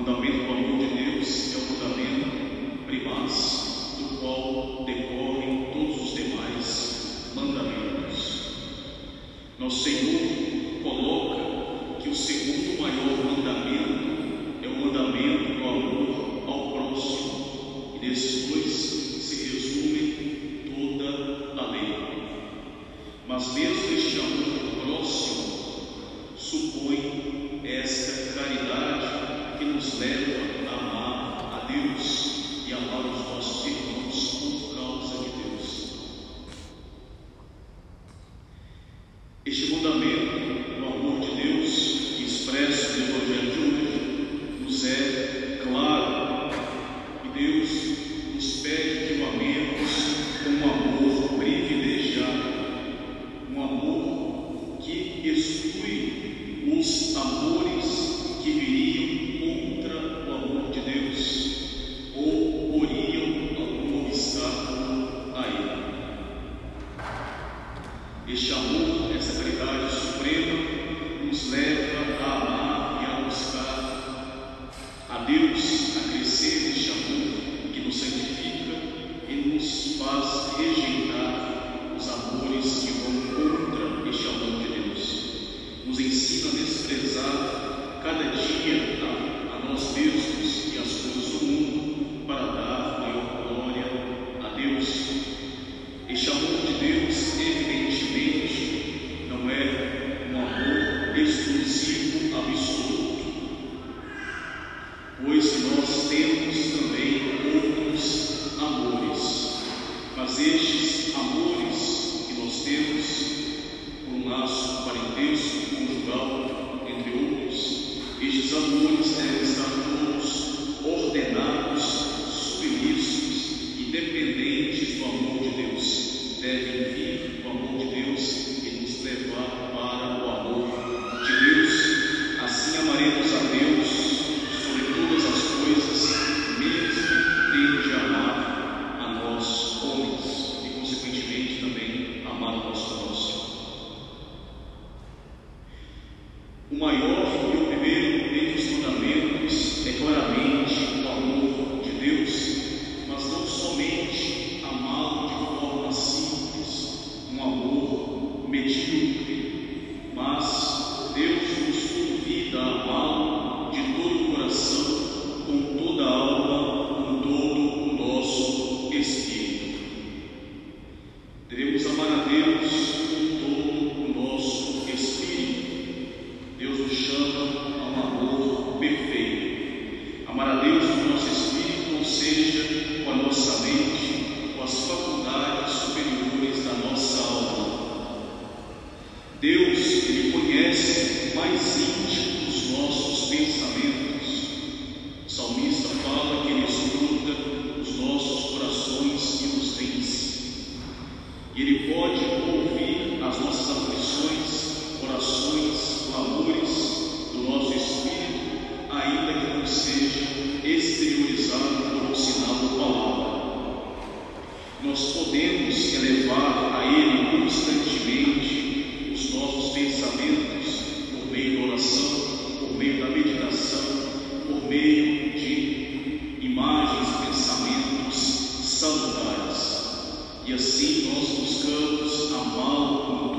O mandamento Este mandamento nós buscamos a mão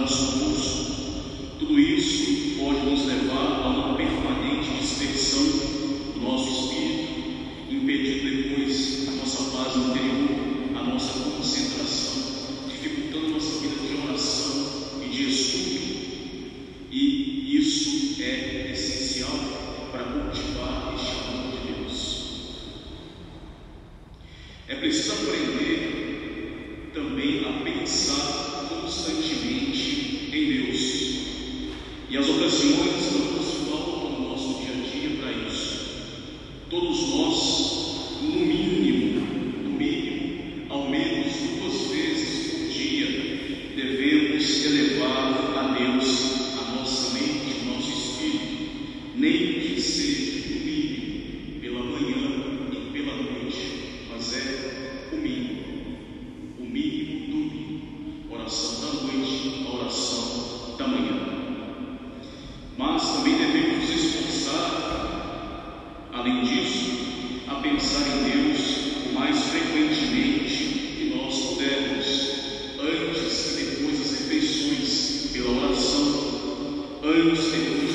nosso curso. Tudo isso pode nos levar a uma Deus, Senhor.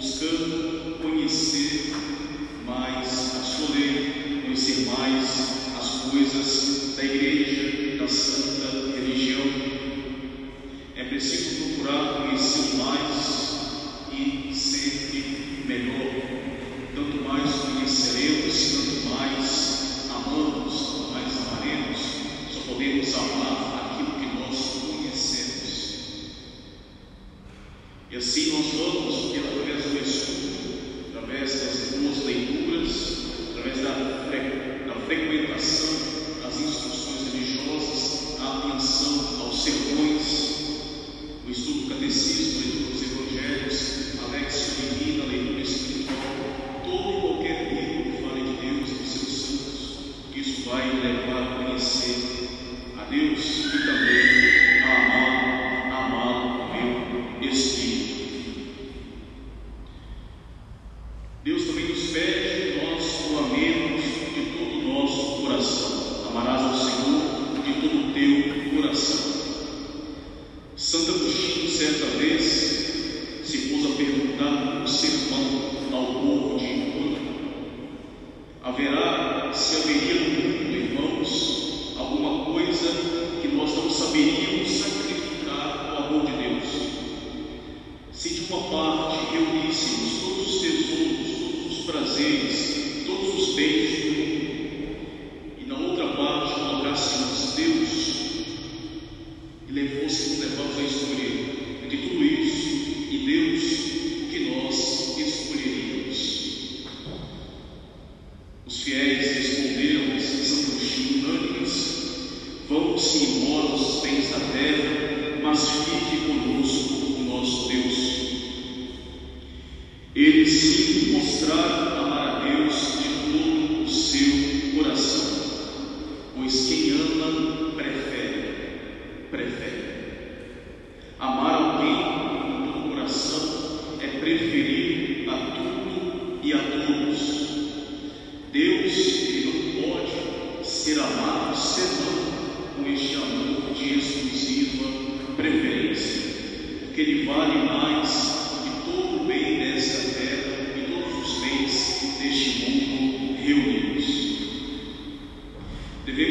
buscando conhecer mais a sua lei, conhecer mais as coisas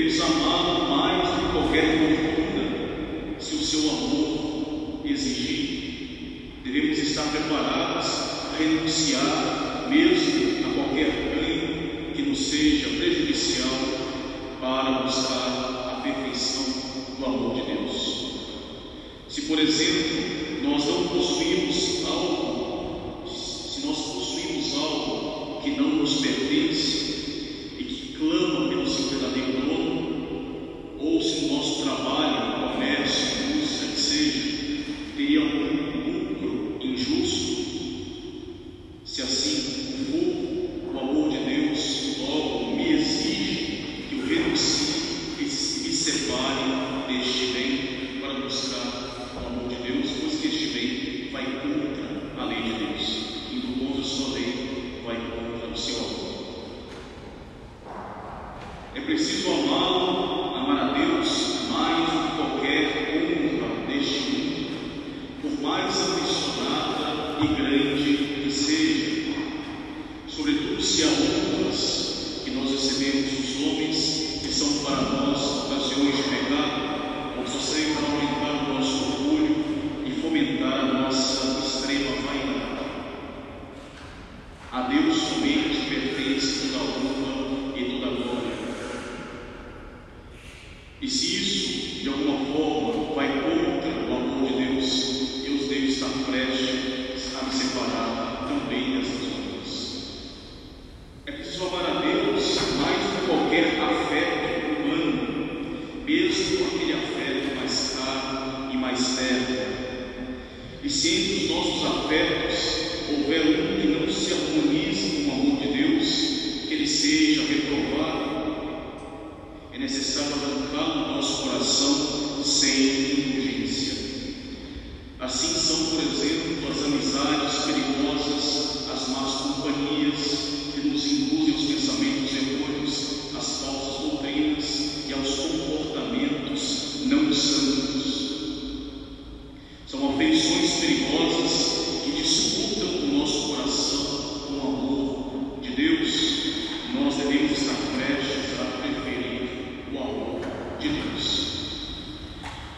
eles amaram mais do que qualquer conjuntura. Se o seu amor exigir, devemos estar preparados a renunciar mesmo a qualquer ganho que nos seja prejudicial para buscar a perfeição do amor de Deus. Se, por exemplo, nós não possuímos algo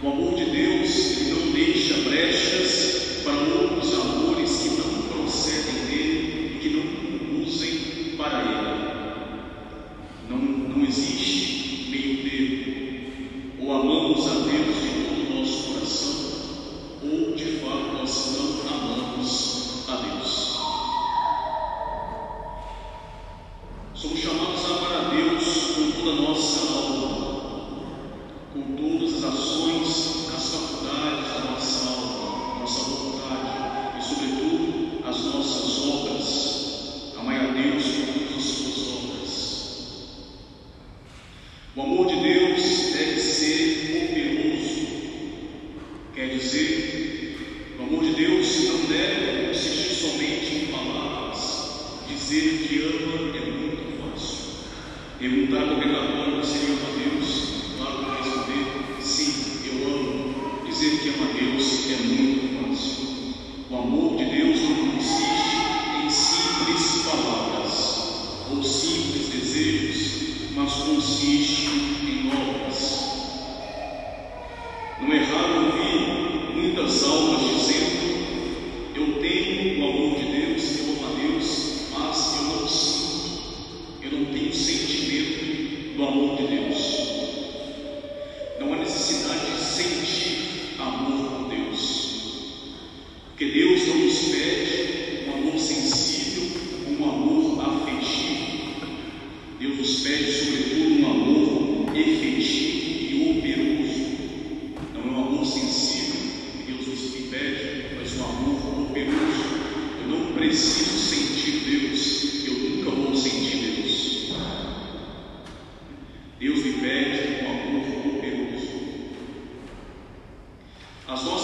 O amor de Deus, ele não deixa brecha. Deus impede o amor poderoso. As nossas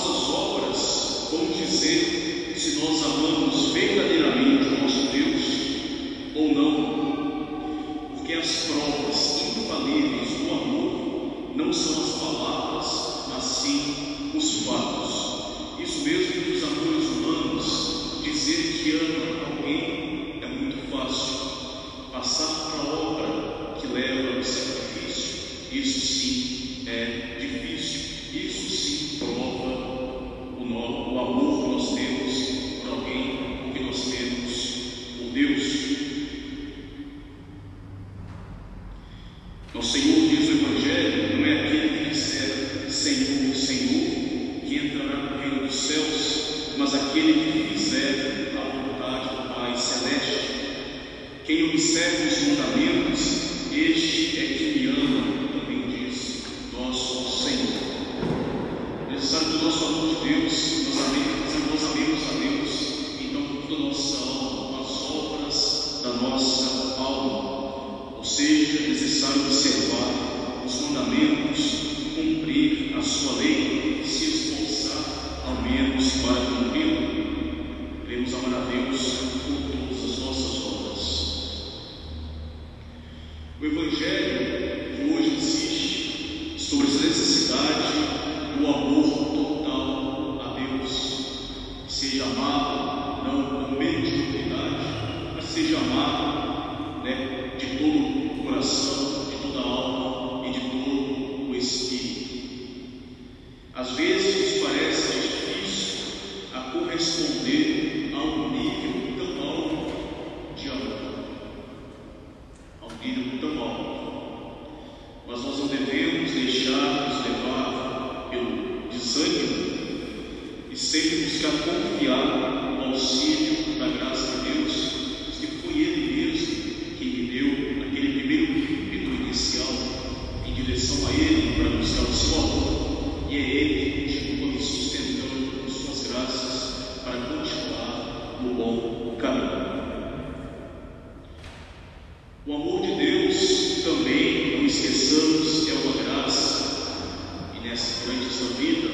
consequente sua vida,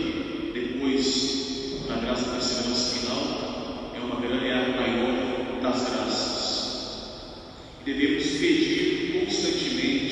depois da graça da segurança final, é uma grande área maior das graças. Devemos pedir constantemente